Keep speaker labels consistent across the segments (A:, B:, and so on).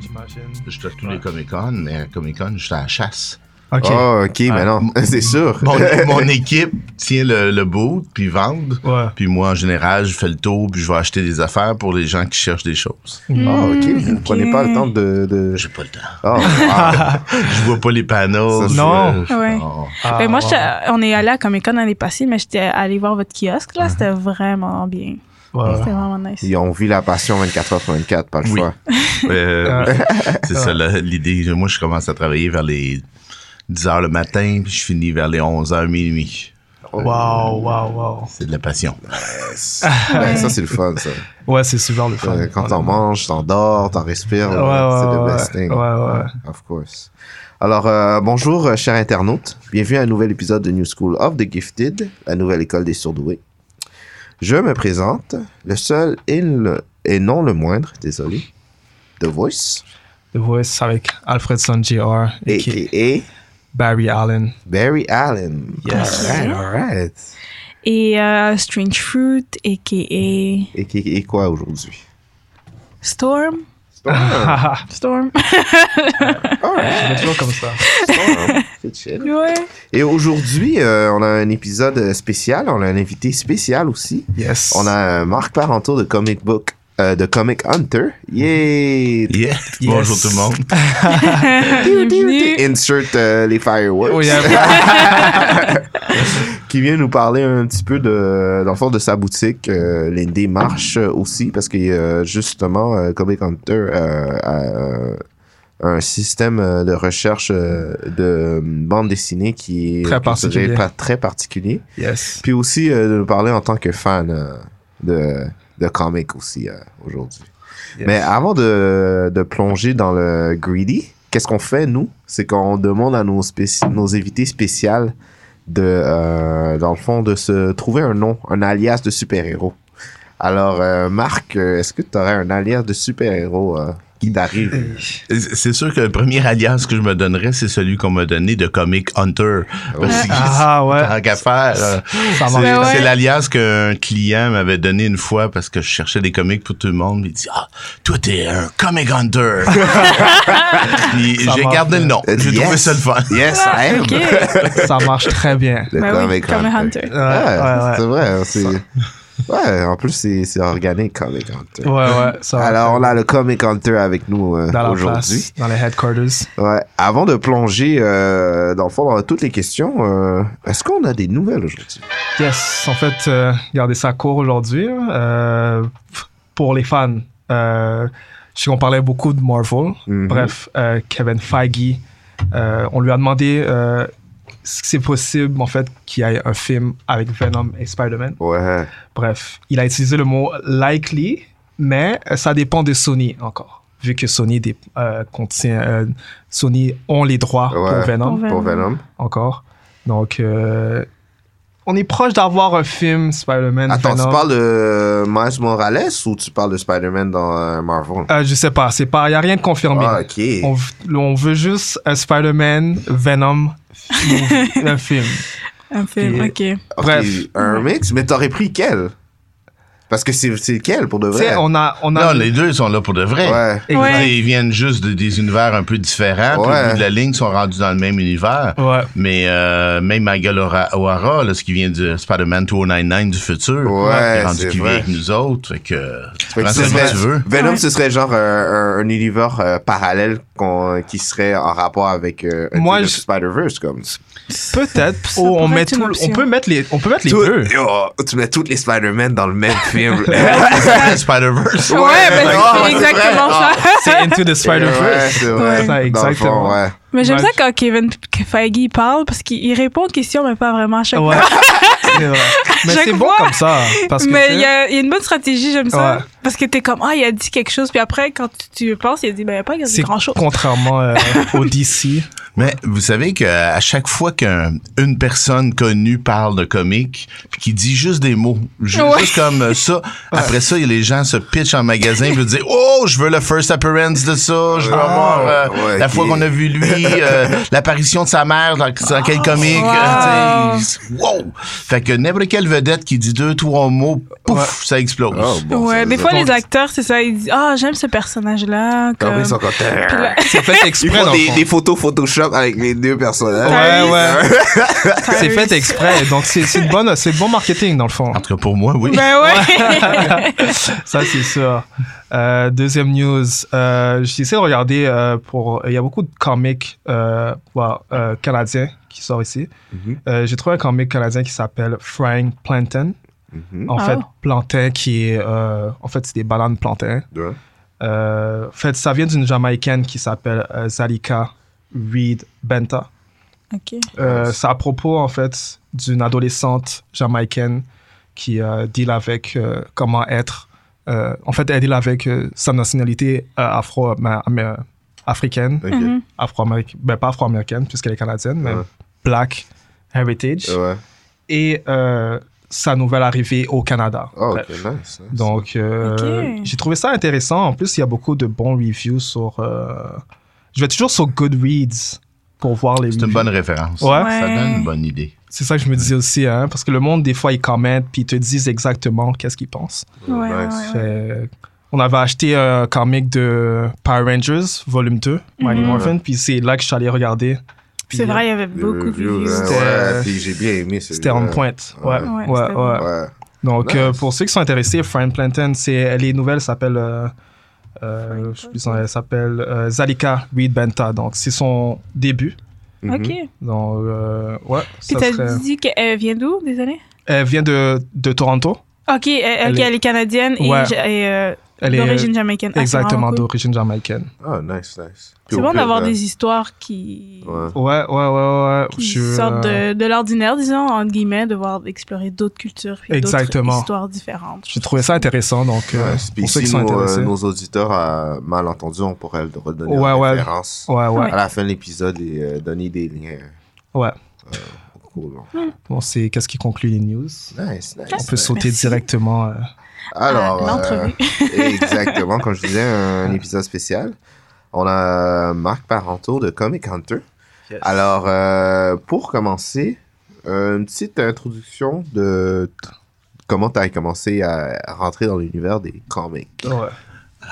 A: j'imagine.
B: Je suis à tous les Comic Con, mais à Comic Con, je suis à la chasse.
A: Ok.
C: Oh, ok, mais non, c'est sûr.
B: Mon, mon équipe tient le, le boot, puis vendre.
A: Ouais.
B: Puis moi, en général, je fais le tour, puis je vais acheter des affaires pour les gens qui cherchent des choses.
C: Oh, ok, vous ne prenez pas le temps de. de...
B: J'ai pas le temps.
C: Oh, wow.
B: Je vois pas les panneaux.
C: Ça,
A: Non.
B: je-
D: Ouais.
B: oh.
A: Ah,
D: Ben, moi,
A: wow.
D: j'étais- on est allé à Comic Con l'année passée, mais j'étais allé voir votre kiosque, là. C'était vraiment bien.
A: Ouais.
D: C'était vraiment nice.
C: Ils ont vu la passion 24 h sur 24, pas le
B: Oui.
C: choix.
B: Euh, c'est ça là, l'idée. Moi, je commence à travailler vers les 10 heures le matin, puis je finis vers les 11 heures minuit.
A: Wow, wow, wow.
B: C'est de la passion.
C: Ouais, ça, c'est le fun, ça.
A: Ouais, c'est super le fun.
C: Euh, Quand t'en manges, t'en dors, t'en respires,
A: Ouais,
C: c'est
A: ouais,
C: le
A: ouais.
C: best thing.
A: Ouais, ouais.
C: Of course. Alors, euh, bonjour, euh, chers internautes. Bienvenue à un nouvel épisode de New School of the Gifted, la nouvelle école des surdoués. Je me présente, le seul et, le- et non le moindre, désolé, The Voice,
A: The Voice avec Alfredson Jr. et
C: a.k.a.
A: Barry Allen.
C: Barry Allen.
A: Yes.
C: Alright, alright.
D: Et euh, Strange Fruit, a.k.a.
C: A.k.a. quoi aujourd'hui?
D: Storm.
C: Storm.
D: Storm.
A: C'est toujours comme ça.
C: Storm. C'est chill.
D: ouais.
C: Et aujourd'hui, euh, on a un épisode spécial. On a un invité spécial aussi.
A: Yes.
C: On a euh, Marc Parenteau de Comic Book, euh, de Comic Hunter. Yay!
B: Yeah.
A: Yes.
B: Bonjour tout le monde.
D: Bienvenue.
C: Insert euh, les fireworks. Qui vient nous parler un petit peu de, dans le fond, de sa boutique. Euh, L'Indé marche euh, aussi parce que euh, justement, euh, Comic Hunter euh, a euh, un système de recherche de bande dessinée qui est
A: Très particulier.
C: pas très particulier.
A: yes.
C: Puis aussi de nous parler en tant que fan de, de comics aussi aujourd'hui.
A: Yes.
C: Mais avant de, de plonger dans le greedy, qu'est-ce qu'on fait nous? C'est qu'on demande à nos, nos invités spéciales de, euh, dans le fond, de se trouver un nom, un alias de super-héros. Alors, euh, Marc, euh, est-ce que tu aurais un alias de super-héros euh, qui t'arrive
B: C'est sûr que le premier alias que je me donnerais, c'est celui qu'on m'a donné de Comic Hunter. Parce que
A: Ah, ouais.
B: tant qu'à faire, euh,
A: Ça
B: c'est
A: marche.
D: Ouais.
B: c'est l'alias qu'un client m'avait donné une fois parce que je cherchais des comics pour tout le monde. Il dit Ah, toi, t'es un Comic Hunter. J'ai gardé le nom.
C: Euh,
B: J'ai
C: yes.
B: trouvé ça le fun.
C: Yes,
D: Ah,
C: I am.
D: ok.
A: Ça marche très bien.
C: Le
D: Ben oui,
C: Comic Hunter.
D: Hunter.
A: Ouais,
C: Ouais,
A: ouais,
C: c'est vrai. Ouais, en plus, c'est, organique, Comic Hunter.
A: Ouais, ouais. Ça.
C: Alors, on a le Comic Hunter avec nous euh, aujourd'hui.
A: dans les headquarters.
C: Ouais. Avant de plonger euh, dans le fond dans toutes les questions, euh, est-ce qu'on a des nouvelles aujourd'hui?
A: Yes, en fait, regardez ça court aujourd'hui. pour les fans, je sais qu'on parlait beaucoup de Marvel.
C: Mhm.
A: Bref, Kevin Feige, on lui a demandé c'est possible, en fait, qu'il y ait un film avec Venom et Spider-Man.
C: Ouais.
A: Bref, il a utilisé le mot likely, mais euh, ça dépend de Sony encore. Vu que Sony dé- euh, contient, euh, Sony ont les droits
C: Ouais.
A: pour Venom
D: Pour
C: Pour Venom.
A: encore. Donc, euh, on est proche d'avoir un film Spider-Man.
C: Attends,
A: Venom.
C: tu parles de Miles Morales ou tu parles de Spider-Man dans Marvel?
A: Euh, je sais pas, c'est pas, y a rien de confirmé.
C: Ah, ok.
A: on, on veut juste Spider-Man Venom un film.
D: Un film, ok.
C: Ok,
A: bref.
C: Un mix, mais t'aurais pris quel? Parce que c'est, c'est quel pour de vrai?
A: on a, on a.
B: Non, les deux sont là pour de vrai.
C: Ouais.
B: Ils-
D: Ouais.
B: Ils viennent juste de des univers un peu différents. Au bout de la ligne, ils sont rendus dans le même univers.
A: Ouais.
B: Mais euh, même Michael O'Hara, ce qui vient de Spider-Man 2099 du futur,
C: Ouais,
B: est rendu qui vit
C: vrai.
B: avec nous autres. Fait que,
C: Fait que ce serait-
B: comme tu veux.
C: Venom,
D: Ouais.
C: ce serait genre un, un- un univers euh, parallèle qui serait en rapport avec euh,
A: je-
C: Spider-Verse, comme.
A: Peut-être. On, met tout, on peut mettre les, on peut mettre les
C: Tout-
A: deux.
C: Yo, tu mets tous les Spider-Man dans le même film.
B: Spider-Verse.
D: Ouais, ben, c'est exactement ça.
A: C'est Into the
C: Ouais,
A: Spider-Verse.
D: Ouais.
A: Exactement.
C: fond, ouais.
D: Mais j'aime ça quand Kevin Feige parle parce qu'il il répond aux questions, mais pas vraiment à chaque
A: Ouais.
D: fois.
A: c'est vrai. Mais
D: Chaque
A: c'est bon
D: fois.
A: comme ça. Parce que,
D: mais il y a une bonne stratégie, j'aime ça. Parce que t'es comme, ah, il a dit quelque chose, puis après, quand tu, tu penses, il a dit, ben, il n'y a pas
A: c'est
D: grand chose.
A: contrairement euh, au DC.
B: Mais vous savez qu'à chaque fois qu'une personne connue parle de comique, puis qui dit juste des mots, ju-
D: Ouais.
B: juste comme ça, après ça, les gens se pitchent en magasin et disent Oh, je veux le first appearance de ça, je veux avoir euh,
C: ouais,
B: la fois qu'on a vu lui, euh, l'apparition de sa mère dans, dans quel comique.
D: Wow.
B: euh! Fait que n'importe quelle vedette qui dit deux, trois mots, pouf,
A: Ouais.
B: ça explose.
C: Oh, bon,
D: ouais,
C: ça-
D: des fois, les acteurs, c'est ça, ils disent, ah, j'aime ce personnage-là.
C: Comme
D: Comme...
C: ils sont contents.
D: Puis là-
A: C'est fait
C: Ils
A: exprès.
C: font
A: dans le
C: des, photos Photoshop avec les deux personnages.
A: Ouais, ouais. c'est fait exprès. Donc, c'est c'est une bonne, c'est bon marketing, dans le fond.
B: En tout cas, pour moi, oui.
D: Ben ouais.
A: Ça, c'est sûr. Euh, deuxième news. Euh, J'essaie de regarder euh, pour. Il y a beaucoup de comics euh, euh, canadiens qui sortent ici.
C: Mhm.
A: Euh, J'ai trouvé un comic canadien qui s'appelle Frank Plantain.
C: Mhm.
A: En
D: Ah.
A: fait, plantain qui est. euh, en fait, c'est des bananes plantain.
C: Ouais.
A: Euh, en fait, ça vient d'une Jamaïcaine qui s'appelle euh, Zalika Reed Benta.
D: ok.
A: Euh, c'est à propos, en fait, d'une adolescente jamaïcaine qui euh, deal avec euh, comment être. euh, en fait, elle deal avec euh, sa nationalité euh, afro, africaine.
D: Mhm.
A: afro-américaine, ben pas afro-américaine puisqu'elle est canadienne, mais
C: Ouais.
A: black heritage.
C: Ouais.
A: Et euh, sa nouvelle arrivée au Canada.
C: Oh,
A: Bref.
C: ok, nice. nice.
A: Donc, euh, j'ai trouvé ça intéressant. En plus, il y a beaucoup de bons reviews sur. euh, Je vais toujours sur Goodreads pour voir les
B: C'est
A: reviews.
B: une bonne référence.
A: Ouais.
B: Ça donne une bonne idée.
A: C'est ça que je me disais aussi, hein, parce que le monde, des fois, ils commentent puis ils te disent exactement qu'est-ce qu'ils pensent.
D: Ouais, ouais,
C: nice.
D: ouais.
A: Fait- on avait acheté un comic de Power Rangers, volume 2, Mighty
D: Mhm.
A: Morphin, puis c'est là que je suis allé regarder.
D: C'est vrai, il y avait beaucoup de
C: reviews, ouais, puis j'ai bien aimé.
A: C'était on point. Ouais,
C: Ouais.
A: ouais. Donc,
C: Nice.
A: euh, pour ceux qui sont intéressés, Fran Plantain, c'est, les nouvelles s'appellent, euh, euh, je sais plus, elle s'appelle euh, Zalika Reed Benta. Donc, c'est son début.
C: Mhm.
D: Ok.
A: Donc, euh, ouais.
D: Puis t'as
A: serait-
D: dit qu'elle vient d'où, désolé?
A: Elle vient de, de Toronto.
D: Ok, elle,
A: Elle est-
D: elle est canadienne et,
A: Ouais.
D: ja- et, euh, d'origine jamaïcaine. Ah,
A: exactement
D: cool.
A: d'origine jamaïcaine.
C: Ah, nice, nice.
D: C'est bon d'avoir des histoires qui,
C: Ouais.
A: Ouais, ouais, ouais, ouais.
D: qui
A: Je-
D: sortent de, de l'ordinaire, disons, entre guillemets, de voir explorer d'autres cultures et d'autres
A: Exactement.
D: histoires différentes.
A: J'ai trouvé ça intéressant, donc euh,
C: Ouais,
A: pour ceux
C: si
A: qui sont
C: nos, euh,
A: intéressés.
C: nos auditeurs euh, mal entendus, on pourrait le redonner
A: Ouais, ouais.
C: référence
A: Ouais, ouais,
C: à la fin de l'épisode et euh, donner des liens.
A: ouais.
C: Cool.
A: Bon, c'est qu'est-ce qui conclut les news?
C: Nice, nice.
A: On peut sauter
D: Merci.
A: directement. euh,
C: Alors,
D: Ah, l'entrevue.
C: euh, exactement, comme je disais, un épisode spécial. On a Marc Parenteau de Comic Hunter. Alors, euh, pour commencer, une petite introduction de comment tu as commencé à rentrer dans l'univers des comics?
A: ouais.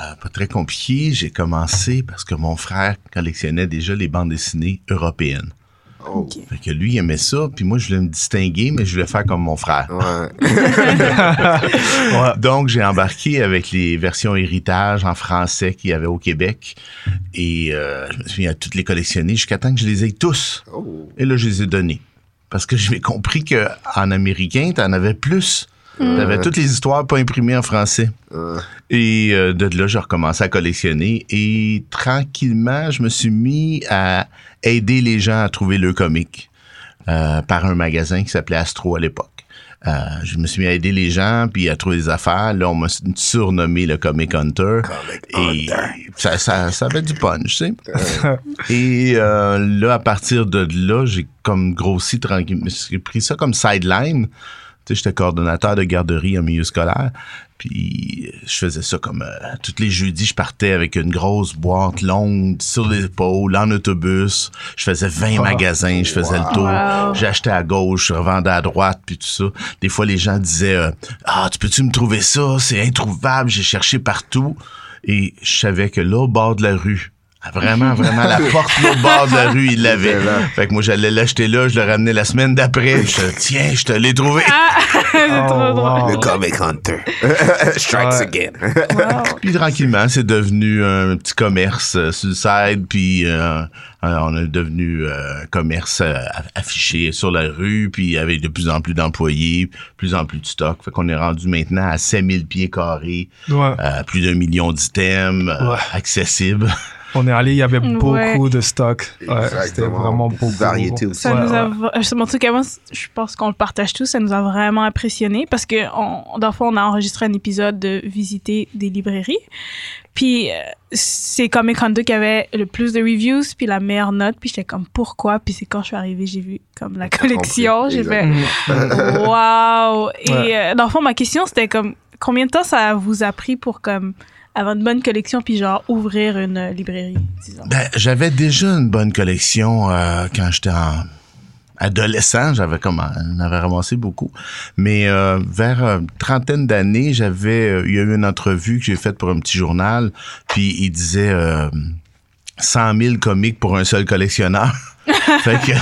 B: Euh, pas très compliqué. J'ai commencé parce que mon frère collectionnait déjà les bandes dessinées européennes.
C: Oh.
B: Fait que lui, il aimait ça, puis moi, je voulais me distinguer, mais je voulais faire comme mon frère.
C: ouais.
A: Ouais.
B: Donc, j'ai embarqué avec les versions héritage en français qu'il y avait au Québec. Et euh, je me suis mis à toutes les collectionner jusqu'à temps que je les ai tous.
C: Oh.
B: Et là, je les ai donnés. Parce que j'ai compris qu'en américain, t'en avais plus. T'avais toutes les histoires pas imprimées en français.
C: Euh,
B: Et euh, de là, j'ai recommencé à collectionner. Et tranquillement, je me suis mis à aider les gens à trouver le comic euh, par un magasin qui s'appelait Astro à l'époque. Euh, je me suis mis à aider les gens puis à trouver des affaires. Là, on m'a surnommé le Comic Hunter. et ça, ça, ça avait du punch, tu sais. et là, à partir de là, j'ai comme grossi tranquillement. J'ai pris ça comme sideline. Tu sais, j'étais coordonnateur de garderie en milieu scolaire. Puis je faisais ça comme euh, tous les jeudis, je partais avec une grosse boîte longue sur l'épaule, en autobus. Je faisais 20
A: Ah.
B: magasins, je faisais le tour. J'achetais à gauche, je revendais à droite, puis tout ça. Des fois, les gens disaient euh, Ah, tu peux-tu me trouver ça? C'est introuvable, j'ai cherché partout. Et je savais que là, au bord de la rue, vraiment, vraiment, la porte au bord de la rue, il l'avait. Fait que moi, j'allais l'acheter là, je le ramenais la semaine d'après. Je disais, tiens, je te l'ai trouvé.
D: c'est
A: Oh,
D: trop drôle.
A: wow.
C: Le Comic Hunter. Strikes
A: Ouais.
C: again.
D: Wow.
B: Puis tranquillement, c'est devenu un petit commerce euh, sur le side, puis euh, euh, on est devenu euh, un commerce euh, aff- affiché sur la rue, puis avec de plus en plus d'employés, plus en plus de stock. Fait qu'on est rendu maintenant à 5000 pieds carrés,
A: Ouais.
B: euh, plus d'un million d'items, euh,
A: Ouais.
B: accessibles.
A: On est allé, il y avait beaucoup
D: Ouais.
A: de stock. Ouais, c'était vraiment
C: Beaucoup variété aussi.
D: Ça
A: Ouais,
D: nous a, je- en tout cas, moi, je pense qu'on le partage tous. Ça nous a vraiment impressionné parce que, on, dans le fond, on a enregistré un épisode de visiter des librairies. Puis, euh, c'est Comic Con 2 qui avait le plus de reviews, puis la meilleure note. Puis, j'étais comme, pourquoi? Puis, c'est quand je suis arrivée, j'ai vu comme la collection. J'ai fait, wow! Et
A: Ouais.
D: euh, dans le fond, ma question, c'était comme, combien de temps ça vous a pris pour, comme, avoir une bonne collection, puis genre, ouvrir une euh, librairie, disons?
B: Ben, j'avais déjà une bonne collection euh, quand j'étais en adolescent. J'avais comme, on avait ramassé beaucoup. Mais euh, vers euh, une trentaine d'années, j'avais, euh, il y a eu une entrevue que j'ai faite pour un petit journal, puis il disait euh, 100 000 comics pour un seul collectionneur. fait que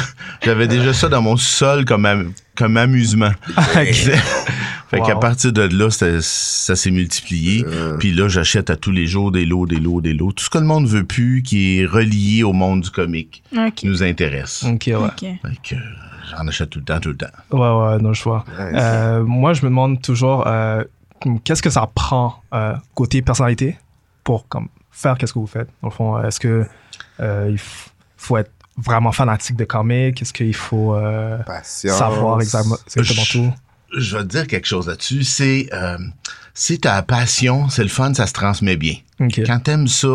B: j'avais déjà ça dans mon sol comme, am- comme amusement. fait qu'à partir de là, ça s'est multiplié. Puis là, j'achète à tous les jours des lots, des lots, des lots. Tout ce que le monde veut plus, qui est relié au monde du comique,
D: Ok.
B: nous intéresse.
A: Ok, ouais.
D: Ok.
B: Fait que euh, j'en achète tout le temps, tout le temps.
A: Ouais, ouais, non, je vois.
C: Ouais,
A: Euh, moi, je me demande toujours, euh, qu'est-ce que ça prend euh, côté personnalité pour comme, faire qu'est-ce que vous faites? Le fond, est-ce que euh, il f- faut être vraiment fanatique de comics? Est-ce qu'il faut euh, savoir exactement, exactement
B: Je-
A: tout?
B: Je vais te dire quelque chose là-dessus. C'est euh, si ta passion, c'est le fun, ça se transmet bien.
A: Ok.
B: Quand t'aimes ça,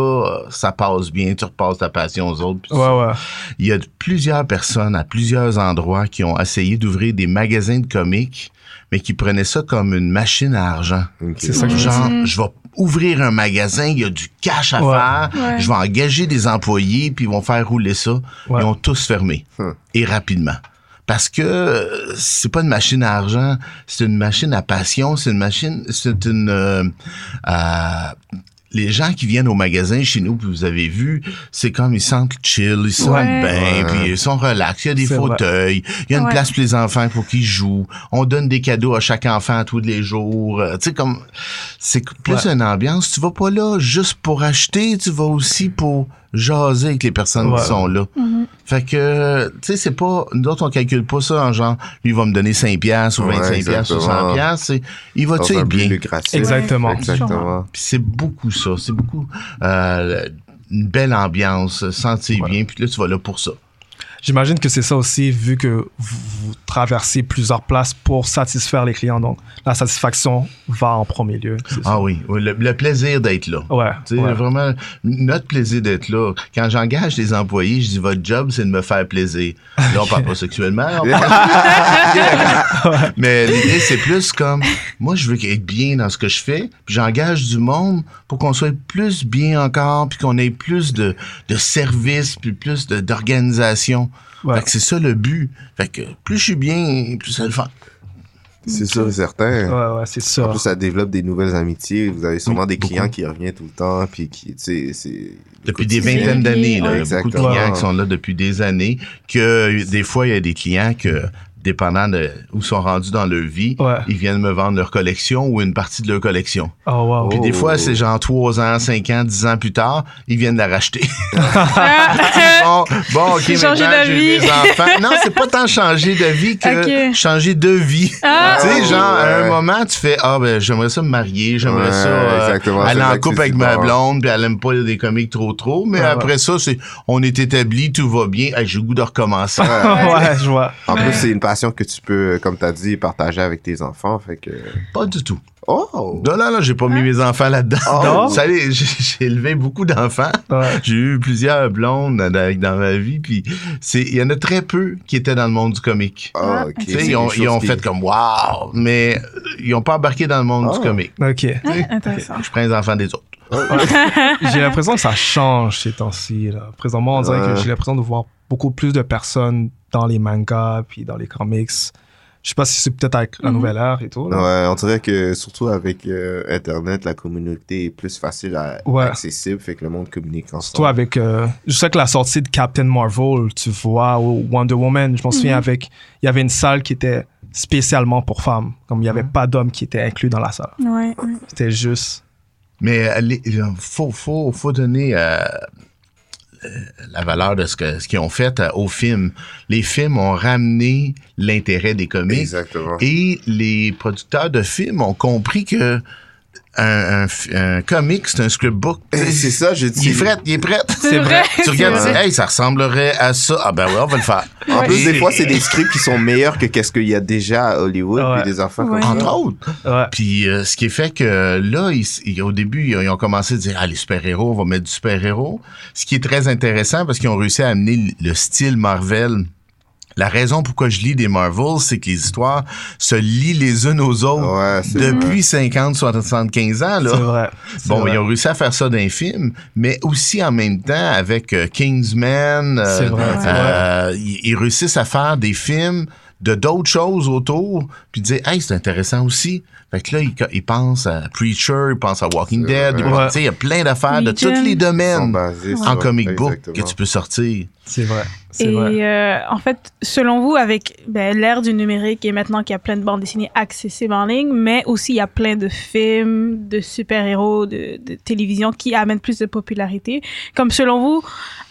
B: ça passe bien, tu repasses ta passion aux autres.
A: Ouais, ouais.
B: Il y a plusieurs personnes à plusieurs endroits qui ont essayé d'ouvrir des magasins de comics, mais qui prenaient ça comme une machine à argent.
C: Ok.
A: C'est ça que je
B: Genre, je vais ouvrir un magasin, il y a du cash à
A: Ouais.
B: faire,
D: Ouais.
B: je vais engager des employés, puis ils vont faire rouler ça.
A: Ouais.
B: Ils ont tous fermé. Et rapidement. Parce que euh, c'est pas une machine à argent, c'est une machine à passion, c'est une machine, c'est une... euh, euh, les gens qui viennent au magasin chez nous, puis vous avez vu, c'est comme ils sentent chill, ils sont
D: Ouais.
B: bien,
C: Ouais.
B: puis ils sont relax, il y a des
A: vrai.
B: fauteuils, il y a une
D: Ouais.
B: place pour les enfants pour qu'ils jouent, on donne des cadeaux à chaque enfant tous les jours, euh, tu sais comme c'est plus
A: Ouais.
B: une ambiance, tu vas pas là juste pour acheter, tu vas aussi pour jaser avec les personnes
A: Ouais.
B: qui sont là. Fait que, tu sais, c'est pas, nous autres, on calcule pas ça en genre, lui, il va me donner 5 piastres ou
C: Ouais,
B: 25 piastres ou 100
C: exactement.
B: piastres. c'est, Il va-tu être bien?
A: Exactement.
C: Exactement.
B: Puis c'est beaucoup ça. C'est beaucoup euh, une belle ambiance, sentir
A: Ouais.
B: bien. Puis là, tu vas là pour ça.
A: J'imagine que c'est ça aussi, vu que vous, traversez plusieurs places pour satisfaire les clients. Donc, la satisfaction va en premier lieu. ça.
B: Ah oui, le, le plaisir d'être là.
A: Ouais.
B: Tu sais,
A: ouais.
B: vraiment, notre plaisir d'être là. Quand j'engage des employés, je dis, votre job, c'est de me faire plaisir. Là, on parle pas sexuellement. on parle- Mais l'idée, c'est plus comme, moi, je veux être bien dans ce que je fais, puis j'engage du monde pour qu'on soit plus bien encore, puis qu'on ait plus de, de services, puis plus de- d'organisation.
A: Ouais.
B: Fait que c'est ça le but. Fait que plus je suis bien, plus c'est le fun.
C: C'est sûr et certain.
A: Ouais, ouais, c'est
C: En
A: ça.
C: plus, ça développe des nouvelles amitiés. Vous avez sûrement
A: Oui,
C: des clients
A: beaucoup.
C: qui reviennent tout le temps, puis qui, tu sais, c'est...
B: Depuis des vingtaines d'années, là. Il y a
C: Exactement.
B: beaucoup de clients qui sont là depuis des années, que des fois, il y a des clients que, dépendant de où sont rendus dans leur vie,
A: Ouais.
B: ils viennent me vendre leur collection ou une partie de leur collection.
A: Oh, wow.
B: Puis des
C: Oh.
B: fois, c'est genre 3 ans, 5 ans, 10 ans plus tard, ils viennent la racheter. bon, bon, OK, maintenant,
D: de
B: j'ai
D: vie.
B: des enfants. Non, c'est pas tant changer de vie que changer de vie.
D: Ah!
B: Tu sais, genre, à un moment, tu fais, ah, ben, j'aimerais ça me marier, j'aimerais
C: Ouais,
B: ça euh,
C: exactement,
B: aller en couple avec ma blonde, puis elle aime pas des comiques trop trop, mais
A: Ouais,
B: après ça, c'est, on est établi, tout va bien, j'ai le goût de recommencer.
A: ouais, je vois.
C: En plus, c'est une passion que tu peux, comme tu as dit, partager avec tes enfants. Fait que.
B: Pas du tout.
C: Oh!
B: Non, non, non, j'ai pas mis mes enfants là-dedans. Ça allait, j'ai j'ai élevé beaucoup d'enfants.
A: Ouais.
B: J'ai eu plusieurs blondes dans, dans ma vie, puis c'est, il y en a très peu qui étaient dans le monde du comique.
C: Ah,
B: ils ont, ils ont
C: qui-
B: fait comme wow, mais euh, ils ont pas embarqué dans le monde
C: Ah.
B: du comique.
A: OK.
D: Ah, intéressant.
B: Je prends les enfants des autres.
A: J'ai l'impression que ça change ces temps-ci. là. Présentement, on dirait
C: Ouais.
A: que j'ai l'impression de voir beaucoup plus de personnes dans les mangas puis dans les comics. Je sais pas si c'est peut-être avec la
D: Mhm.
A: nouvelle ère et tout. là.
C: Ouais, on dirait que surtout avec euh, Internet, la communauté est plus facile à
A: Ouais.
C: accessible, fait que le monde communique ensemble.
A: Surtout avec. euh, je sais que la sortie de Captain Marvel, tu vois, ou Wonder Woman, je m'en souviens avec. Il y avait une salle qui était spécialement pour femmes. Comme il n'y avait pas d'hommes qui étaient inclus dans la salle.
D: Ouais.
A: C'était juste.
B: Mais euh, il faut, faut, faut donner euh, euh, la valeur de ce que ce qu'ils ont fait euh, au film. Les films ont ramené l'intérêt des comics
C: Exactement.
B: et les producteurs de films ont compris que un, un, un comic, c'est un scriptbook.
C: Eh, C'est ça, je dis.
B: Il est prêt, il est prêt.
D: C'est vrai.
B: Tu regardes, tu
C: vrai.
B: dis, hey, ça ressemblerait à ça. Ah ben ouais, on va le faire.
C: En
D: Ouais.
C: plus, des fois, c'est des scripts qui sont meilleurs que qu'est-ce qu'il y a déjà à Hollywood,
A: Ouais.
C: puis des affaires
D: Ouais.
C: comme
B: Entre
C: ça.
B: autres.
A: Ouais.
B: Puis euh, ce qui est fait que là, ils, ils- au début, ils, ils ont commencé à dire, ah, les super-héros, on va mettre du super-héros. Ce qui est très intéressant parce qu'ils ont réussi à amener le style Marvel. La raison pourquoi je lis des Marvels, c'est que les histoires se lient les unes aux autres
C: Ouais, c'est
B: depuis 50, 75 ans. Là.
A: C'est vrai.
B: Bon,
A: vrai.
B: ils ont réussi à faire ça d'un film, mais aussi en même temps avec euh, Kingsman. euh,
A: C'est vrai, c'est
B: euh, Ils, ils réussissent à faire des films de d'autres choses autour, puis dire, hey, c'est intéressant aussi. Fait que là, ils, pensent à Preacher, ils pensent à Walking Dead,
C: Ouais.
B: pensent- tu sais, il y a plein d'affaires de tous les domaines en comic book
C: exactement.
B: que tu peux sortir.
A: C'est vrai.
D: Et
A: vrai.
D: euh, en fait, selon vous, avec ben, l'ère du numérique et maintenant qu'il y a plein de bandes dessinées accessibles en ligne, mais aussi il y a plein de films, de super-héros, de, de télévision qui amènent plus de popularité. Comme selon vous,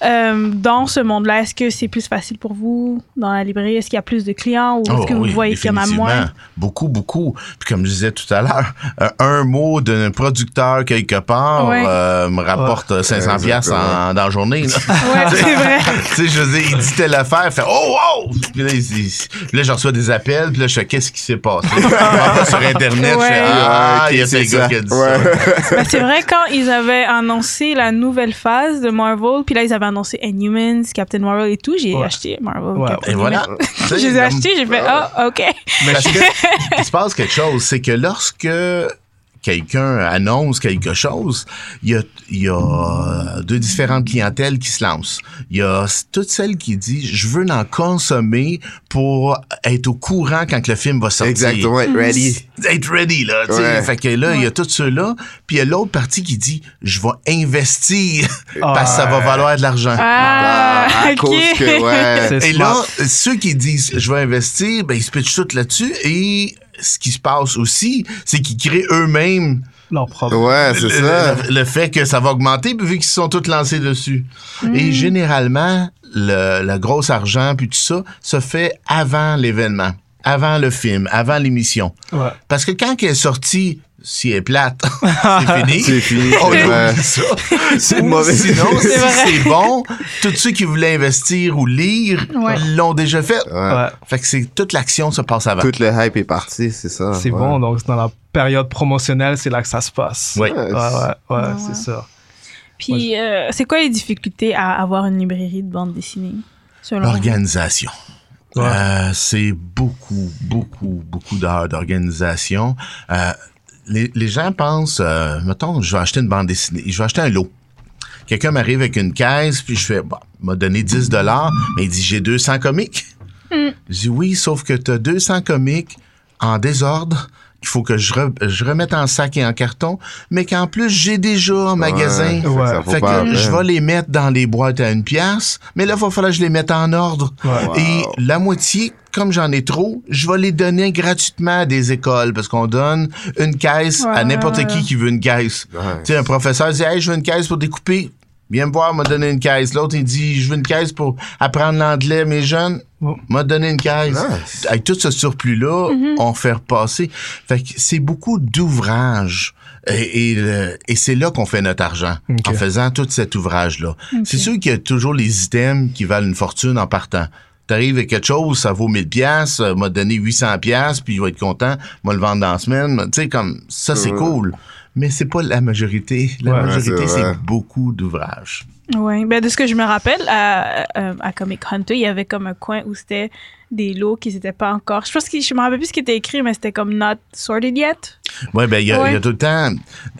D: euh, dans ce monde-là, est-ce que c'est plus facile pour vous dans la librairie? Est-ce qu'il y a plus de clients ou est-ce
B: Oh,
D: que vous
B: oui,
D: voyez qu'il y en a moins?
B: Beaucoup, beaucoup. Puis comme je disais tout à l'heure, euh, un mot d'un producteur quelque part
D: Ouais.
B: euh, me rapporte euh, 500 pièces
C: Exactement.
B: dans la journée. là.
D: Ouais, c'est vrai.
B: tu sais, je veux dire, il dit telle affaire, fait oh wow! Puis là, il- là, je reçois des appels, puis là, je fais qu'est-ce qui s'est passé? Je sur Internet,
D: Ouais.
B: je fais ah, il y a
C: c'est
B: gars qui a dit
C: Ouais.
B: ça.
D: Ben, c'est vrai, quand ils avaient annoncé la nouvelle phase de Marvel, puis là, ils avaient annoncé Inhumans, Captain Marvel et tout, j'ai
A: Ouais.
D: acheté Marvel. Captain
B: Et voilà.
D: Je les ai achetés, j'ai fait, ah, OK.
B: Parce que il se passe quelque chose, c'est que lorsque quelqu'un annonce quelque chose, il y a, il y a deux différentes clientèles qui se lancent. Il y a toute celle qui dit je veux en consommer pour être au courant quand que le film va sortir.
C: Exactement, être ready.
B: Être ready là, tu sais.
C: Ouais.
B: Fait que là, il y a tout ceux-là, puis il y a l'autre partie qui dit je vais investir parce que ça va valoir de l'argent.
D: Ah,
C: à
D: OK.
C: cause que, ouais.
B: Et
A: smart.
B: là, ceux qui disent je vais investir, ben ils se pitchent tout là-dessus. Et ce qui se passe aussi, c'est qu'ils créent eux-mêmes
A: Leur propre.
C: Ouais, c'est
B: le,
C: ça.
B: le- le fait que ça va augmenter, puis vu qu'ils se sont tous lancés dessus.
C: Mm.
B: Et généralement, le, le gros argent, puis tout ça, se fait avant l'événement, avant le film, avant l'émission.
A: Ouais.
B: Parce que quand elle est sortie, si elle est plate, c'est fini.
C: C'est fini.
B: On
C: c'est
B: ça.
C: C'est mauvais.
B: Sinon, si
D: C'est
B: bon, tous ceux qui voulaient investir ou lire
D: Ouais.
B: l'ont déjà fait.
C: Ouais.
A: Ouais.
B: Fait que c'est toute l'action se passe avant.
C: Toute le hype est parti, c'est ça.
A: C'est
C: ouais.
A: bon, donc dans la période promotionnelle, c'est là que ça se passe.
B: Oui.
C: Ouais,
A: Ouais, ouais, ouais,
D: Ouais.
A: c'est ça.
D: Puis, euh, c'est quoi les difficultés à avoir une librairie de bande dessinée?
B: L'organisation.
A: Ouais.
B: Euh, c'est beaucoup, beaucoup, beaucoup d'heures d'organisation. Euh, les, les gens pensent, euh, mettons, je vais acheter une bande dessinée, je vais acheter un lot. Quelqu'un m'arrive avec une caisse, puis je fais, bon, m'a donné 10 dollars, mais il dit, j'ai 200 comics. Je dis, oui, sauf que tu as 200 comics en désordre, qu'il faut que je, re- je remette en sac et en carton, mais qu'en plus, j'ai déjà en magasin.
C: fait que
A: Ouais.
C: ça vaut
B: Fait
C: pas
B: que je vais les mettre dans les boîtes à une pièce, mais là, il va falloir que je les mette en ordre.
A: Ouais.
B: Et la moitié, comme j'en ai trop, je vais les donner gratuitement à des écoles parce qu'on donne une caisse à
D: Ouais.
B: n'importe qui qui veut une caisse.
C: Ouais.
B: Tu sais, un professeur dit Hey, je veux une caisse pour découper. Viens me voir, m'a donné une caisse. L'autre, il dit Je veux une caisse pour apprendre l'anglais, mes jeunes.
A: Oh.
B: M'a donné une caisse.
C: Nice.
B: Avec tout ce surplus-là, on fait repasser. Fait que c'est beaucoup d'ouvrages. Et, et, c'est là qu'on fait notre argent, en faisant tout cet ouvrage-là. C'est sûr qu'il y a toujours les items qui valent une fortune en partant. T'arrives avec quelque chose, ça vaut 1000 pièces, m'a donné 800 pièces, puis il va être content, m'a le vendre dans la semaine. Tu sais, comme ça, c'est cool. Mais c'est pas la majorité. La
A: Ouais,
B: majorité,
C: c'est
B: beaucoup d'ouvrages.
D: Oui, ben de ce que je me rappelle, à, à, à Comic Hunter, il y avait comme un coin où c'était des lots qui n'étaient pas encore. Je pense que je me rappelle plus ce qui était écrit, mais c'était comme not sorted yet.
B: Ouais, ben il y, a- y tout le temps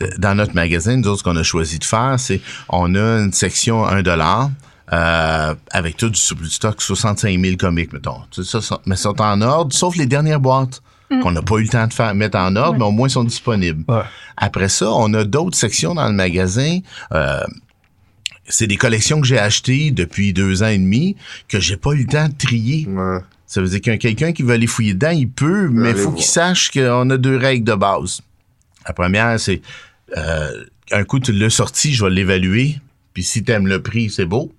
B: euh, dans notre magasin, nous autres, ce qu'on a choisi de faire, c'est on a une section 1 dollar. Euh, avec tout du surplus de stock, 65 000 comics, mettons. Ça, ça- mais sont en ordre, sauf les dernières boîtes qu'on n'a pas eu le temps de faire mettre en ordre, mais au moins ils sont disponibles.
A: Ouais.
B: Après ça, on a d'autres sections dans le magasin. Euh, c'est des collections que j'ai achetées depuis deux ans et demi que j'ai pas eu le temps de trier.
C: Ouais.
B: Ça veut dire qu'un quelqu'un qui veut aller fouiller dedans, il peut, mais il faut qu'il sache qu'on a deux règles de base. La première, c'est euh, un coup tu l'as sorti, je vais l'évaluer. Puis si t'aimes le prix, c'est beau.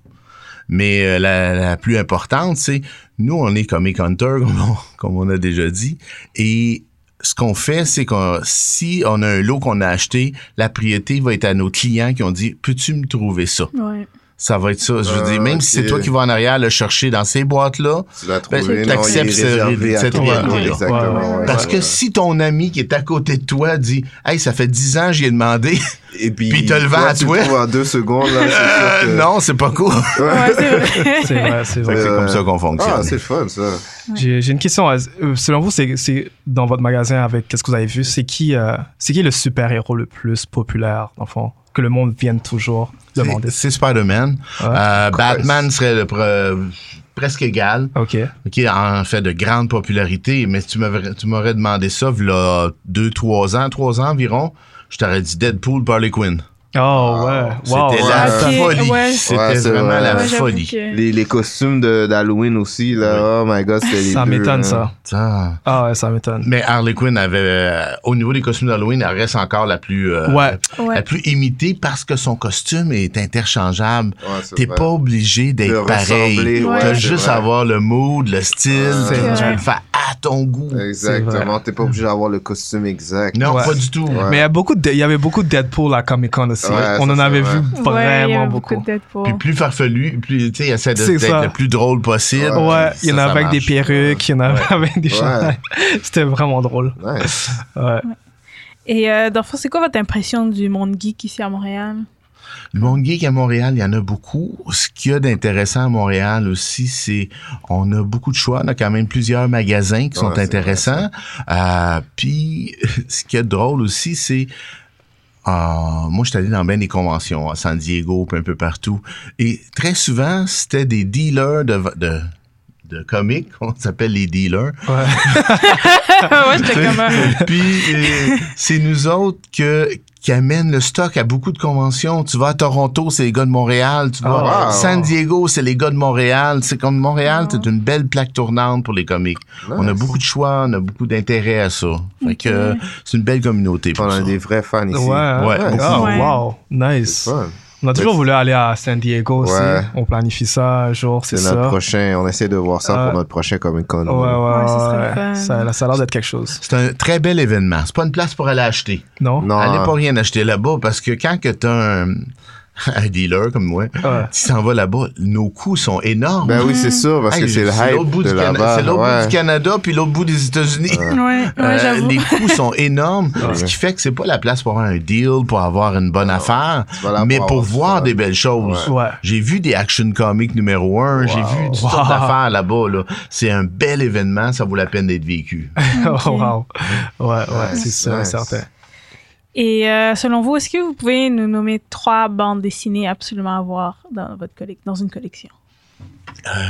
B: Mais euh, la, plus importante, c'est nous, on est Hunter, comme on, comme on a déjà dit, et ce qu'on fait, c'est que si on a un lot qu'on a acheté, la priorité va être à nos clients qui ont dit Peux-tu me trouver ça
D: Ouais.
B: Ça va être ça. Je veux
C: Ah,
B: dire, même si c'est toi qui vas en arrière le chercher dans ces boîtes-là,
C: Tu
B: Ben, ce-
C: à
B: cette
A: ouais,
B: parce
C: ouais,
B: que
C: ouais.
B: si ton ami qui est à côté de toi dit Hey, ça fait 10 ans, j'y ai demandé.
C: Et puis,
B: puis te le vend à
C: tu
B: toi.
C: le trouves en deux secondes, là, c'est
B: Euh,
C: sûr que-
B: non, c'est pas cool.
D: Ouais, c'est vrai.
A: C'est vrai, c'est
B: Fait
A: vrai.
B: que c'est
C: Euh,
B: comme ça qu'on fonctionne.
C: Ah, c'est fun, ça.
A: J'ai j'ai une question. euh, Selon vous, c'est c'est dans votre magasin avec qu'est-ce que vous avez vu, c'est qui, euh, c'est qui le super héros le plus populaire, dans le fond, que le monde vienne toujours.
B: C'est- Spider-Man. Euh, Batman serait le pre- presque égal.
A: Ok.
B: OK, en fait de grande popularité, mais si tu m'aurais demandé ça, il deux, trois ans, trois ans environ, je t'aurais dit Deadpool, Harley Quinn.
A: Oh ouais. Wow.
B: C'était
A: ouais.
B: la folie.
D: ouais.
B: C'était
C: Ouais,
B: vraiment
C: vrai.
B: la
D: Ouais,
B: folie.
D: que-
C: Les, les costumes de- d'Halloween aussi, là. Oh my god, c'était les
A: Ça m'étonne ça.
B: Ça.
A: Ah ouais, ça m'étonne.
B: Mais Harley Quinn avait, euh, au niveau des costumes d'Halloween, elle reste encore la plus, euh,
A: Ouais.
D: Ouais.
B: la plus imitée parce que son costume est interchangeable.
C: Ouais, c'est
B: T'es pas obligé d'être pareil. T'as juste
C: vrai.
B: à avoir le mood, le style, tu
D: vrai.
B: le faire à ton goût.
C: Exactement. T'es pas obligé d'avoir le costume exact.
B: Non,
A: Ouais.
B: pas du tout.
C: Ouais.
A: Mais il y avait beaucoup de Deadpool à Comic Con aussi.
C: Ouais,
A: On en avait
C: vrai.
A: vu vraiment
D: avait
A: beaucoup.
D: Deadpool.
B: Puis plus farfelu, plus, tu sais, essaie d'être le plus drôle possible.
A: Ouais, il y en
B: Ça,
A: a
B: ça
A: avec des perruques, il y en a
B: Ouais.
A: avec des
C: Ouais.
A: chandails. C'était vraiment drôle.
C: Nice.
A: Ouais.
D: Et euh, dans le fond, c'est quoi votre impression du monde geek ici à Montréal?
B: Le monde geek à Montréal, il y en a beaucoup. Ce qu'il y a d'intéressant à Montréal aussi, c'est on a beaucoup de choix. On a quand même plusieurs magasins qui sont
C: Ouais,
B: intéressants. Euh, Puis, ce qui est drôle aussi, c'est euh, moi, je suis allé dans bien des conventions à San Diego, puis un peu partout. Et très souvent, c'était des dealers de, de, de comics, on s'appelle les dealers.
A: Ouais.
D: ouais, j'étais comme...
B: Puis euh, c'est nous autres que qui amènent le stock à beaucoup de conventions. Tu vas à Toronto, c'est les gars de Montréal. Tu vas
C: Ah,
B: à
C: wow.
B: San Diego, c'est les gars de Montréal. C'est comme Montréal,
D: Ah.
B: c'est une belle plaque tournante pour les comics. On a beaucoup de choix, on a beaucoup d'intérêt à ça. Fait que euh, c'est une belle communauté pour
C: On
B: ça.
C: a des vrais fans ici.
A: Ouais.
B: Ouais.
A: Ah,
D: Ouais.
A: wow.
C: C'est
A: Nice. On a toujours voulu aller à San Diego aussi.
C: Ouais.
A: On planifie ça un jour, c'est
C: C'est
A: ça.
C: notre prochain. On essaie de voir ça
A: Euh,
C: pour notre prochain Comic Con.
A: Ouais, ouais,
D: Ouais, ce serait
A: ouais.
D: fun.
A: Ça, ça a l'air d'être quelque chose.
B: C'est un très bel événement. C'est pas une place pour aller acheter.
A: Non?
C: Non.
B: Allez
C: hein.
B: pas rien acheter là-bas parce que quand que t'as un, un dealer comme moi,
A: Ouais.
B: tu s'en vas là-bas, nos coûts sont énormes.
C: Ben oui, c'est sûr, parce que c'est le
B: l'autre
C: hype
B: bout
C: de
B: du Cana-
C: là-bas.
B: C'est l'autre bout
C: ouais.
B: du Canada puis l'autre bout des États-Unis.
D: Ouais, ouais,
B: Euh, les coûts sont énormes, ce qui fait que c'est pas la place pour avoir un deal, pour avoir une bonne affaire, mais
C: pour
B: voir
C: ça.
B: des belles choses.
A: Ouais.
B: J'ai vu des action comics numéro un, j'ai vu toutes
A: Wow.
B: sortes d'affaires là-bas. Là. C'est un bel événement, ça vaut la peine d'être vécu.
A: Oh, wow. Ouais, ouais, c'est
C: nice.
A: certain.
D: Et euh, selon vous, est-ce que vous pouvez nous nommer trois bandes dessinées absolument à voir dans, votre dans une collection?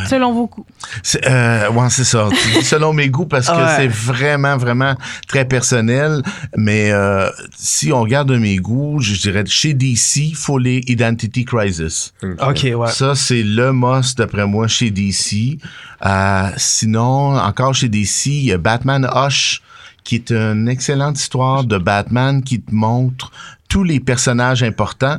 D: Selon vos goûts.
B: C'est, euh, ouais, c'est ça. Selon mes goûts parce que
A: Ouais.
B: c'est vraiment, vraiment très personnel. Mais euh, si on regarde mes goûts, je dirais chez DC, faut les Identity Crisis.
A: Ok, ouais.
B: Ça, c'est le must, d'après moi, chez DC. Euh, sinon, encore chez DC, il y a Batman Hush, qui est une excellente histoire de Batman qui te montre tous les personnages importants.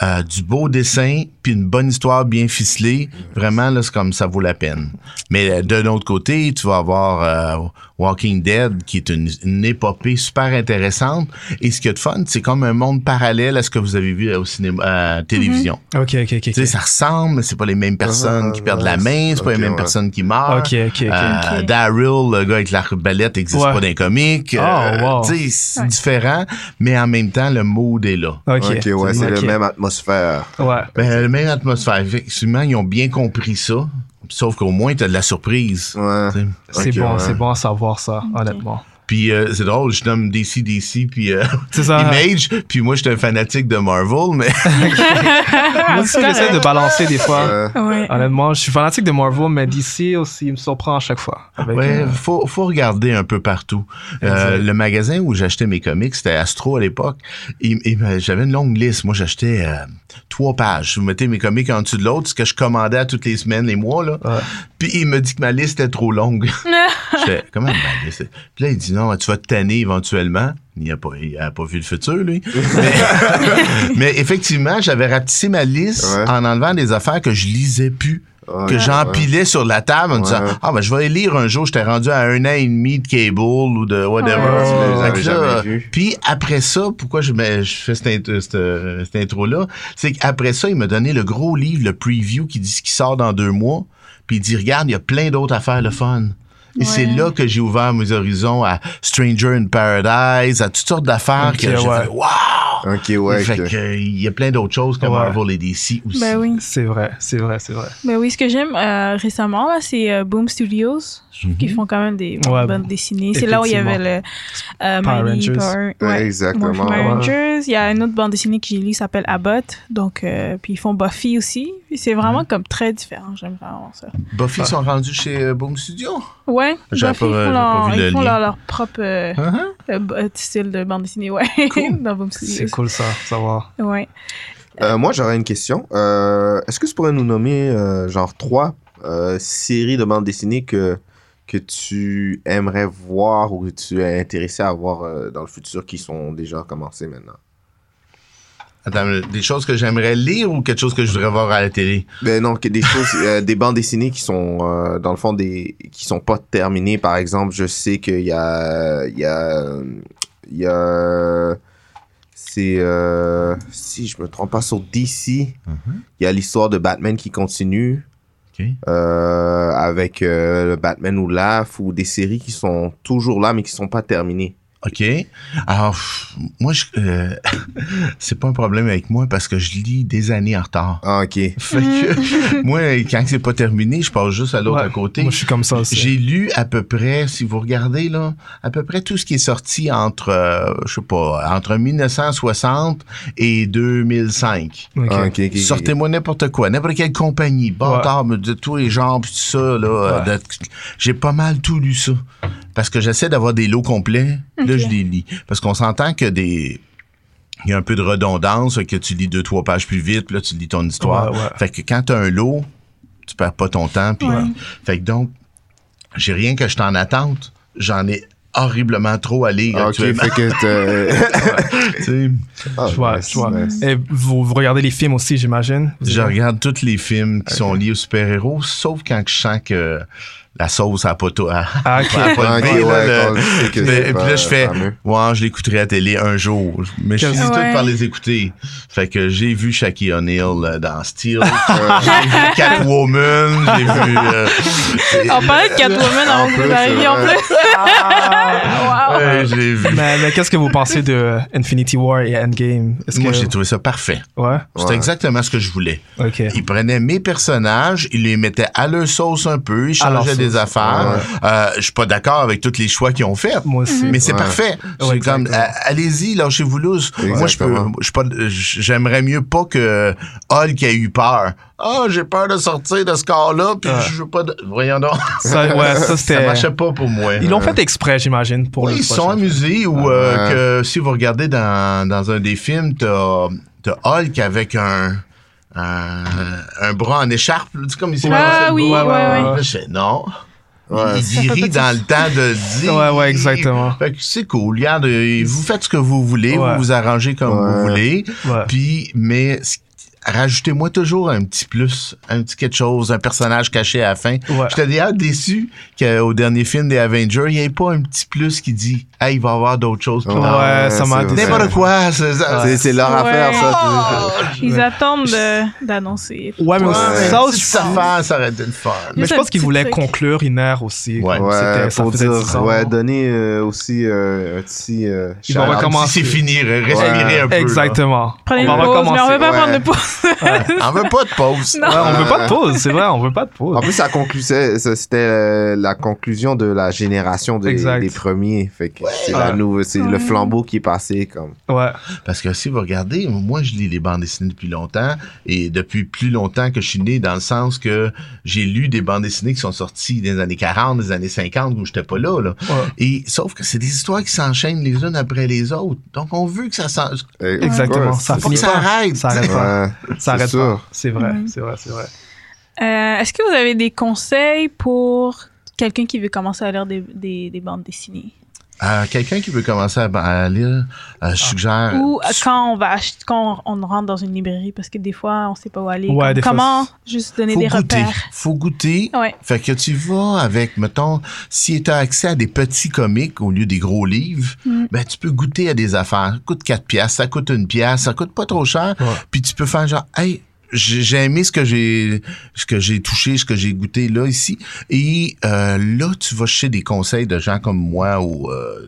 B: euh, du beau dessin, puis une bonne histoire bien ficelée, vraiment, là, c'est comme ça vaut la peine. Mais euh, de l'autre côté, tu vas avoir euh, Walking Dead, qui est une, une épopée super intéressante. Et ce qui est de fun, c'est comme un monde parallèle à ce que vous avez vu au cinéma, à la télévision.
A: Ok, ok, ok.
B: Tu sais, ça ressemble, mais c'est pas les mêmes personnes
C: Ah,
B: qui perdent la main, c'est pas les mêmes
C: ouais.
B: personnes qui meurent.
A: Ok, ok, ok.
B: Euh,
D: Ok.
B: Daryl, le gars avec l'arbalète, n'existe
A: Ouais.
B: pas dans les comics.
A: Ah,
B: Euh,
A: wow.
B: Tu sais, c'est
D: Ouais.
B: différent, mais en même temps, le mood est là.
A: Ok,
C: Ok, ouais, c'est la même atmosphère.
A: Ouais.
B: Ben, la même atmosphère. Effectivement, ils ont bien compris ça. Sauf qu'au moins, t'as de la surprise.
C: Ouais.
B: tu.
A: C'est bon,
C: ouais.
A: c'est bon à savoir ça, honnêtement.
B: Puis euh, c'est drôle, je nomme DC, DC, puis euh. Image, puis moi, j'étais un fanatique de Marvel, mais
A: Moi aussi, j'essaie de balancer des fois.
C: Euh,
D: Ouais.
A: Honnêtement, je suis fanatique de Marvel, mais DC aussi, il me surprend à chaque fois. Avec,
B: Ouais,
A: euh,
B: faut, faut regarder un peu partout. Euh, le magasin où j'achetais mes comics, c'était Astro à l'époque. Et, et, j'avais une longue liste. Moi, j'achetais euh, trois pages. Vous mettez mes comics en dessous de l'autre, ce que je commandais à toutes les semaines, les mois. Là.
A: Ouais.
B: Puis il me dit que ma liste est trop longue. J'étais, comment ma liste? Puis là, il dit non, tu vas te tanner éventuellement. Il n'a pas, il a pas vu le futur, lui. mais, mais effectivement, j'avais rapetissé ma liste
C: Ouais.
B: en enlevant des affaires que je lisais plus.
C: Ouais,
B: que
C: ouais.
B: j'empilais sur la table en disant. Ah, ben, je vais lire un jour, j'étais rendu à un an et demi de cable ou de whatever. Là. Puis après ça, pourquoi je, je fais cette, int- cette- cette intro-là, c'est qu'après ça, il m'a donné le gros livre, le preview, qui dit ce qui sort dans deux mois. Puis il dit Regarde, il y a plein d'autres affaires le fun. Et
D: Ouais.
B: c'est là que j'ai ouvert mes horizons à Stranger in Paradise, à toutes sortes d'affaires que j'ai
A: ouais.
B: fait Wow!
C: Ok, ouais.
B: fait
C: que,
B: il y a plein d'autres choses comme
A: Ouais.
B: Marvel et DC aussi.
D: Ben oui.
A: C'est vrai, c'est vrai, c'est vrai.
D: Ben oui, ce que j'aime euh, récemment, là, c'est euh, Boom Studios. Je trouve qu'ils font quand même des
A: Ouais,
D: bandes dessinées. C'est là où il y avait le euh,
A: Power
D: Mighty
A: Rangers.
D: Power,
C: Ouais,
D: ouais,
C: exactement,
D: Power. Rangers. Il y a une autre bande dessinée que j'ai lue qui s'appelle Abbott. Donc, euh, puis ils font Buffy aussi. Puis C'est vraiment comme très différent. J'aime vraiment ça.
B: Buffy sont rendus chez euh, Boom Studio.
D: Ouais,
B: J'avais
D: Buffy,
B: pas-
D: ils font,
B: pas
D: leur, ils font leur, leur propre euh,
B: Uh-huh.
D: Euh, euh, style de bande dessinée, ouais, dans Boom Studios.
A: C'est cool ça, savoir.
D: Ouais.
C: Euh, moi, j'aurais une question. Euh, Est-ce que tu pourrais nous nommer, euh, genre, trois euh, séries de bandes dessinées que, que tu aimerais voir ou que tu es intéressé à voir euh, dans le futur qui sont déjà commencées maintenant?
B: Attends, des choses que j'aimerais lire ou quelque chose que je voudrais voir à la télé?
C: Ben non, que des choses, euh, des bandes dessinées qui sont, euh, dans le fond, des, qui sont pas terminées. Par exemple, je sais qu'il y a, il y a, il y a, c'est, euh, si je me trompe pas, sur DC, il y a l'histoire de Batman qui continue. Avec le Batman ou l'AF ou des séries qui sont toujours là mais qui sont pas terminées.
B: OK. Alors, pff, moi, je, euh, c'est pas un problème avec moi parce que je lis des années en retard.
C: Ah, ok.
B: Fait que, moi, quand c'est pas terminé, je passe juste à l'autre
A: Ouais,
B: côté.
A: Moi, je suis comme ça aussi.
B: J'ai lu à peu près, si vous regardez là, à peu près tout ce qui est sorti entre, euh, je sais pas, entre 1960 et 2005.
A: Ok.
C: Ah, ok.
B: Sortez-moi n'importe quoi, n'importe quelle compagnie, bâtard, de tous les genres, pis tout ça, là.
A: Ouais.
B: de- j'ai pas mal tout lu ça. Parce que j'essaie d'avoir des lots complets, là, je les lis. Parce qu'on s'entend que des. Il y a un peu de redondance, que tu lis deux, trois pages plus vite, puis là, tu lis ton histoire.
A: Ouais, ouais.
B: Fait que quand t'as un lot, tu perds pas ton temps, puis.
D: Ouais.
B: Fait que donc, j'ai rien que je t'en attente. J'en ai horriblement trop à lire
C: Ah, ok,
B: actuellement.
C: fait que
B: Tu
A: vois,
C: nice, nice.
A: Et vous, vous regardez les films aussi, j'imagine?
B: Je regarde tous les films qui sont liés aux super-héros, sauf quand je sens que la sauce a pas tout.
A: Ah, ok.
C: Ah,
B: puis là, je fais,
C: fameux.
B: ouais, je l'écouterai à la télé un jour. Mais je finis tout par les écouter. Fait que j'ai vu Shaquille O'Neal euh, dans Steel. j'ai vu Catwoman. J'ai vu. euh,
D: On parlait de Catwoman
C: En plus,
D: en plus. Wow.
B: ouais, j'ai vu.
A: Mais, mais qu'est-ce que vous pensez de Infinity War et Endgame? Est-ce
B: Moi,
A: que...
B: j'ai trouvé ça parfait.
A: Ouais?
B: C'était
C: Ouais.
B: exactement ce que je voulais.
A: Ok.
B: Ils prenaient mes personnages, ils les mettaient à leur sauce un peu, ils changeaient des affaires. Euh, je suis pas d'accord avec tous les choix qu'ils ont fait.
A: Moi aussi.
B: Mais c'est
C: Ouais.
B: parfait. C'est
A: Ouais,
B: comme,
A: exactement.
B: euh, allez-y, lâchez-vous loose. Moi, je peux,
C: Exactement.
B: je suis pas, j'aimerais mieux pas que Hulk ait eu peur. Ah, j'ai peur de sortir de ce corps-là, puis
A: Ouais.
B: je veux pas de... Voyons donc.
A: Ça, ouais, ça,
B: Ça marchait pas pour moi.
A: Ils l'ont fait exprès, j'imagine, pour
B: Oui,
A: le
B: ils sont amusés ou euh,
C: Ouais.
B: que si vous regardez dans, dans un des films, t'as t'as Hulk avec un, un, un bras en écharpe. Tu sais, comme il s'est
D: Ah oui,
B: bras.
D: ouais, ouais.
B: Je fais, non.
C: Ouais,
B: il rit dans le temps de dire.
A: Ouais, ouais, exactement.
B: Fait que c'est cool. Regarde, euh, vous faites ce que vous voulez,
A: Ouais.
B: vous vous arrangez comme
C: Ouais.
B: vous voulez.
A: Ouais.
B: Puis, mais c- rajoutez-moi toujours un petit plus, un petit quelque chose, un personnage caché à la fin.
A: Ouais.
B: J'étais d'ailleurs déçu qu'au dernier film des Avengers, il n'y ait pas un petit plus qui dit Hey, il va y avoir d'autres choses plus
C: Ouais.
A: Ouais, ça m'a.
B: N'importe quoi. c'est
C: leur
D: Ouais.
C: affaire, ça.
D: Ils attendent de- d'annoncer.
A: Ouais, mais ça aussi,
B: ça, ça, ça aurait été le fun.
A: Mais je pense qu'ils voulaient conclure une ère aussi.
B: Ouais.
C: Ouais, pour dire,
A: 10 ans.
C: ouais, donner euh, aussi euh, un petit. euh,
A: Ils vont recommencer.
B: Si c'est fini, respirer
C: Ouais.
B: un peu.
A: Exactement.
D: Prenez
A: on
D: une
A: va
D: pause, mais on
A: recommencer.
D: veut pas prendre de pause.
B: On veut pas de pause.
D: Non.
A: Ouais, on veut pas de pause, c'est vrai, on veut pas de pause.
C: En plus, ça concluait, ça, c'était euh, la conclusion de la génération des,
A: Exact.
C: des premiers. Fait que c'est
A: Ouais.
C: la nouvelle, c'est le flambeau qui est passé comme.
A: Ouais.
B: Parce que si vous regardez, moi, je lis les bandes dessinées depuis longtemps et depuis plus longtemps que je suis né, dans le sens que j'ai lu des bandes dessinées qui sont sorties des années 40, des années 50 où j'étais pas là, là.
A: Ouais.
B: Et sauf que c'est des histoires qui s'enchaînent les unes après les autres. Donc on veut que ça s'en...
C: Euh,
A: Exactement.
C: ouais,
A: Ça
B: Faut que ça arrête.
A: Ça arrête pas. Ça
C: c'est
A: arrête
C: sûr.
A: pas. C'est vrai, c'est vrai, c'est vrai.
D: Euh, Est-ce que vous avez des conseils pour quelqu'un qui veut commencer à lire des, des, des bandes dessinées?
B: Euh, Quelqu'un qui veut commencer à, à lire, euh, je suggère.
D: Ou euh, quand on va acheter, quand on rentre dans une librairie, parce que des fois, on sait pas où aller.
A: Ouais,
D: Comme-
A: des fois,
D: comment juste donner
B: faut
D: des
B: goûter.
D: repères.
B: Faut goûter.
D: Ouais.
B: Fait que tu vas avec, mettons, si tu as accès à des petits comics au lieu des gros livres,
D: Mm.
B: ben tu peux goûter à des affaires. Ça coûte 4 piastres, ça coûte une pièce, ça coûte pas trop cher.
A: Ouais.
B: Puis tu peux faire genre, hey, j'ai j'ai aimé ce que j'ai ce que j'ai touché, ce que j'ai goûté là ici. Et euh, là, tu vas chercher des conseils de gens comme moi ou euh,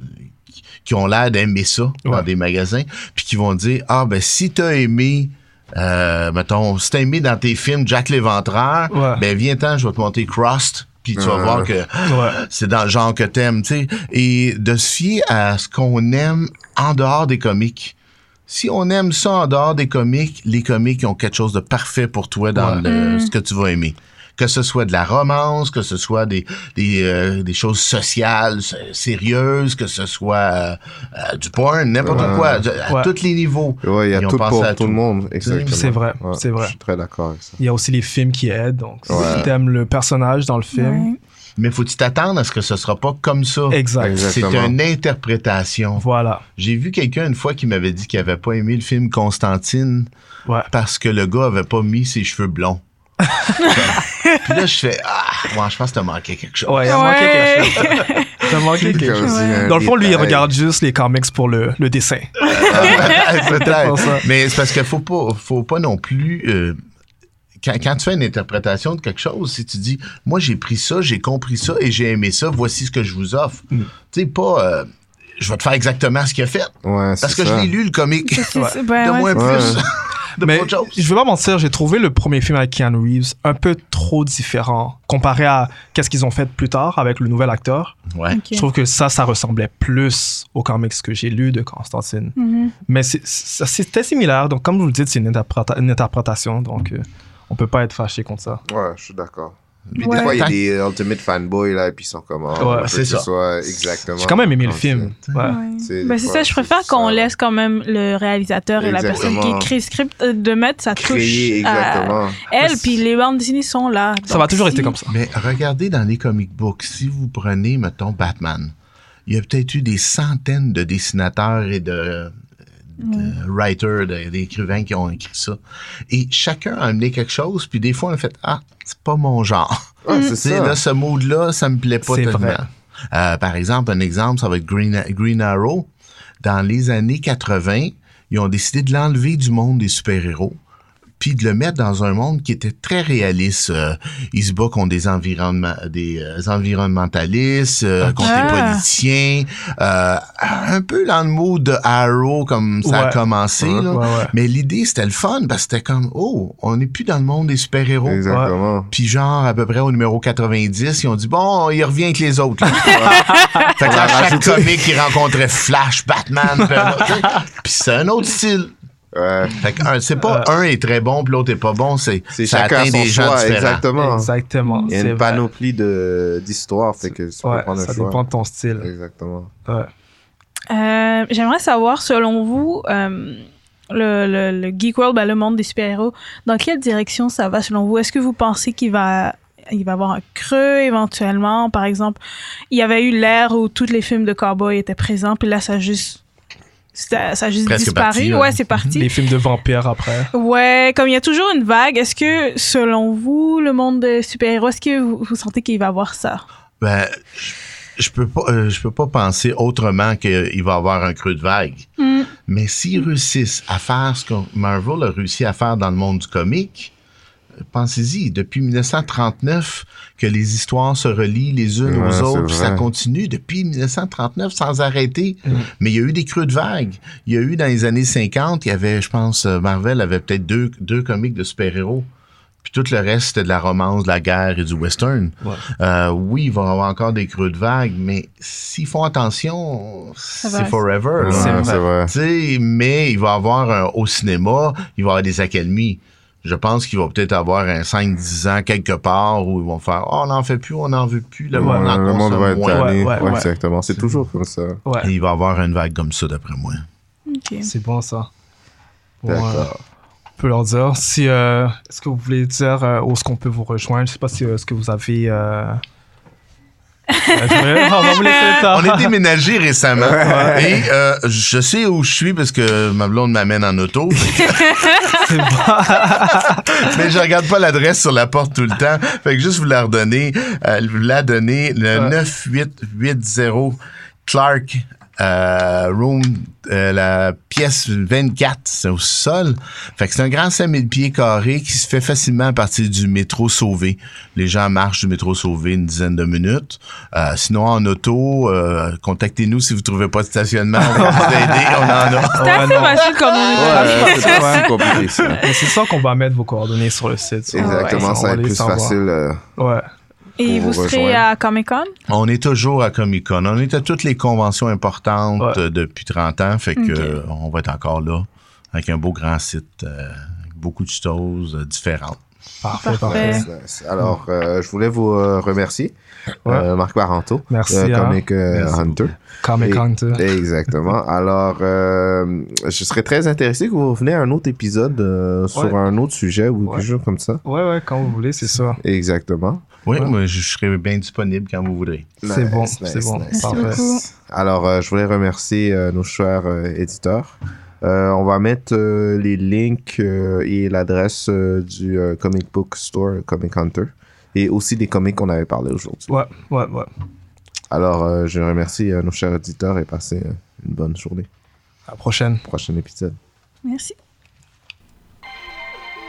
B: qui- ont l'air d'aimer ça dans
A: Ouais.
B: des magasins, puis qui vont dire ah ben si t'as aimé euh, mettons, si t'as aimé dans tes films Jack l'Éventreur,
A: Ouais.
B: ben viens-t'en, je vais te monter Crust, puis tu vas voir que
A: Ouais.
B: c'est dans le genre que t'aimes, tu sais. Et de se fier à ce qu'on aime en dehors des comiques. Si on aime ça en dehors des comiques, les comiques ont quelque chose de parfait pour toi dans
A: Ouais.
B: le- ce que tu vas aimer. Que ce soit de la romance, que ce soit des, des, euh, des choses sociales, sérieuses, que ce soit euh, euh, du porn, n'importe
C: Ouais.
B: quoi, de- à
A: Ouais.
B: tous les niveaux.
C: Ouais, il y a tout pour tout le monde.
A: C'est vrai,
C: Ouais,
A: c'est vrai.
C: Je suis très d'accord avec ça.
A: Il y a aussi les films qui aident. Donc,
C: Ouais.
A: si t'aimes le personnage dans le film,
D: Ouais.
B: Mais faut-tu t'attendre à ce que ce sera pas comme ça?
A: exact.
B: C'est une interprétation.
A: Voilà.
B: J'ai vu quelqu'un une fois qui m'avait dit qu'il avait pas aimé le film Constantine
A: Ouais.
B: parce que le gars avait pas mis ses cheveux blonds. Puis là, je fais Ah, moi, je pense que t'as manqué quelque chose.
A: Ouais, il a manqué
D: Ouais.
A: quelque chose. A manqué quelque chose. Dans le fond, lui, il regarde juste les comics pour le, le dessin.
B: Peut-être.
A: pour ça.
B: Mais c'est parce qu'il faut pas, faut pas non plus. euh, quand, quand tu fais une interprétation de quelque chose, si tu dis, moi j'ai pris ça, j'ai compris ça et j'ai aimé ça, voici ce que je vous offre.
A: Mm.
B: Tu sais, pas, euh, je vais te faire exactement ce qu'il a fait.
C: Ouais,
B: Parce que
C: ça.
B: je l'ai lu, le comique.
D: Ben
B: de
D: ouais,
B: moins
C: c'est-
B: plus. de
A: Mais je vais pas mentir, j'ai trouvé le premier film avec Keanu Reeves un peu trop différent comparé à qu'est-ce qu'ils ont fait plus tard avec le nouvel acteur.
B: Ouais.
A: Je trouve que ça, ça ressemblait plus aux comics que j'ai lus de Constantine.
D: Mhm.
A: Mais c'était similaire. Donc, comme vous le dites, c'est une, interpréta- une interprétation. Donc, euh, on peut pas être fâché contre ça.
C: Ouais, je suis d'accord. Puis
D: Ouais.
C: des fois, il y a des ultimate fanboys, là, et puis ils sont comme, oh,
A: Ouais,
B: c'est
C: que
B: ça.
C: soit exactement.
A: J'ai quand même aimé le film. Ouais.
D: Ouais.
C: C'est-
D: Ben, c'est ça, je préfère qu'on laisse quand même le réalisateur et la personne qui écrit le script euh, de mettre sa touche
C: Créer,
D: à
C: exactement.
D: elle, puis les bandes dessinées sont là.
A: Ça va toujours
D: si-
A: rester comme ça.
B: Mais regardez dans les comic books, si vous prenez, mettons, Batman, il y a peut-être eu des centaines de dessinateurs et de, de writers, d'écrivains qui ont écrit ça. Et chacun a amené quelque chose, puis des fois, on a fait Ah, c'est pas mon genre.
C: C'est ça.
B: là, ce mood-là, ça me plaît pas
A: C'est
B: tellement.
A: vrai.
B: Euh, par exemple, un exemple, ça va être Green, Green Arrow. Dans les années 80, ils ont décidé de l'enlever du monde des super-héros puis de le mettre dans un monde qui était très réaliste. Euh, il se bat contre des, environnements, des euh, environnementalistes, euh, contre
D: Ah.
B: des politiciens, euh, un peu dans le mood de Arrow comme ça a commencé.
C: Ouais,
B: là.
A: ouais, ouais.
B: Mais l'idée, c'était le fun parce que c'était comme, oh, on n'est plus dans le monde des super-héros.
C: Exactement.
B: Puis genre, à peu près au numéro 90, ils ont dit, bon, il revient avec les autres. là. fait que là, chaque comique, il rencontrait Flash, Batman, puis c'est un autre style. Fait un- c'est pas un est très bon puis l'autre est pas bon, c'est
C: C'est
B: ça
C: chacun
B: atteint
C: son
B: des gens
C: choix,
B: différents.
C: exactement.
A: Exactement.
C: Il y a
A: c'est
C: une
A: vrai.
C: panoplie de- d'histoires, fait que tu peux
A: Ouais,
C: prendre un
A: ça
C: choix.
A: dépend de ton style.
C: Exactement.
A: Ouais.
D: Euh, J'aimerais savoir, selon vous, euh, le, le, le Geek World, ben, le monde des super-héros, dans quelle direction ça va selon vous? Est-ce que vous pensez qu'il va, il va y avoir un creux éventuellement? Par exemple, il y avait eu l'ère où tous les films de cowboys étaient présents, puis là, ça a juste, ça, ça a juste
B: Presque
D: disparu.
B: parti, ouais.
D: ouais, c'est parti.
A: Les films de vampires après.
D: Ouais, comme il y a toujours une vague, est-ce que, selon vous, le monde des super-héros, est-ce que vous, vous sentez qu'il va y avoir ça?
B: Ben, je- peux pas euh, je peux pas penser autrement qu'il va y avoir un creux de vague.
D: Hmm.
B: Mais s'ils réussissent à faire ce que Marvel a réussi à faire dans le monde du comique, pensez-y, depuis 1939 que les histoires se relient les unes
C: Ouais,
B: aux autres, puis ça continue depuis 1939 sans arrêter.
A: Mm.
B: Mais il y a eu des creux de vague. Il y a eu dans les années 50, il y avait, je pense, euh, Marvel avait peut-être deux, deux comics de super-héros. Puis tout le reste, c'était de la romance, de la guerre et du western.
A: Ouais.
B: Euh, oui, il va y avoir encore des creux de vague, mais s'ils font attention, c'est forever.
A: C'est
C: Ouais,
A: vrai.
C: c'est
B: mais il va y avoir un- au cinéma, il va y avoir des académies. Je pense qu'il va peut-être avoir un 5-10 ans quelque part où ils vont faire Oh, on n'en fait plus, on n'en veut plus, le
A: Ouais,
B: monde en
C: le monde va être
B: moins.
C: tanné.
A: Ouais, ouais,
C: Ouais,
A: ouais.
C: exactement. C'est toujours comme ça.
A: Ouais.
B: Et il va y avoir une vague comme ça, d'après moi.
A: C'est bon ça. Bon, euh,
C: D'accord.
A: on peut leur dire. Si, euh, est-ce que vous voulez dire euh, où est-ce qu'on peut vous rejoindre? Je sais pas si euh, est-ce que vous avez. Euh, on
B: est déménagé récemment et euh, je sais où je suis parce que ma blonde m'amène en auto.
A: C'est bon.
B: mais je regarde pas l'adresse sur la porte tout le temps. Fait que juste vous la redonner, euh, vous la donner le
A: Ouais.
B: 9880 Clark euh, Room, euh, la pièce 24, c'est au sol. Fait que c'est un grand 5000 pieds carrés qui se fait facilement à partir du métro Sauvé. Les gens marchent du métro Sauvé une dizaine de minutes. Euh, sinon, en auto, euh, contactez-nous si vous trouvez pas de stationnement. On va vous aider, on en a.
D: C'est
A: Ouais,
D: assez
A: non.
D: facile comme
C: Ouais, c'est pas si compliqué ça.
A: C'est ça qu'on va mettre vos coordonnées sur le site. ça.
C: Exactement,
A: Ouais,
C: ça va être plus
A: savoir.
C: facile. euh,
A: Ouais.
D: Et vous serez à Comic Con?
B: On est toujours à Comic Con. On est à toutes les conventions importantes
A: Ouais.
B: euh, depuis 30 ans. Fait que
D: Ok.
B: euh, on va être encore là avec un beau grand site, euh, avec beaucoup de choses euh, différentes.
A: Parfait,
D: Parfait.
C: Alors, euh, je voulais vous euh, remercier,
A: Ouais.
C: euh, Marc Baranto,
A: Merci.
C: Comic euh,
B: Merci
C: Hunter.
A: Comic
C: Et-
A: Hunter.
C: Exactement. Alors, euh, je serais très intéressé que vous revenez à un autre épisode euh, sur
A: Ouais.
C: un autre sujet ou
A: Ouais.
C: quelque chose comme ça.
A: Ouais, ouais, quand vous voulez, c'est ça.
C: Exactement.
B: Oui,
A: Ouais.
B: moi, je serai bien disponible quand vous voudrez.
A: C'est
C: Nice,
A: bon,
C: nice,
A: c'est bon.
C: nice.
A: Parfait.
D: beaucoup.
C: Alors, euh, je voulais remercier euh, nos chers euh, éditeurs. Euh, on va mettre euh, les links euh, et l'adresse euh, du euh, comic book store Comic Hunter et aussi des comics qu'on avait parlé aujourd'hui.
A: Ouais, ouais, ouais.
C: Alors, euh, je remercie euh, nos chers éditeurs et passez euh, une bonne journée.
A: À la prochaine.
C: Prochain épisode.
D: Merci.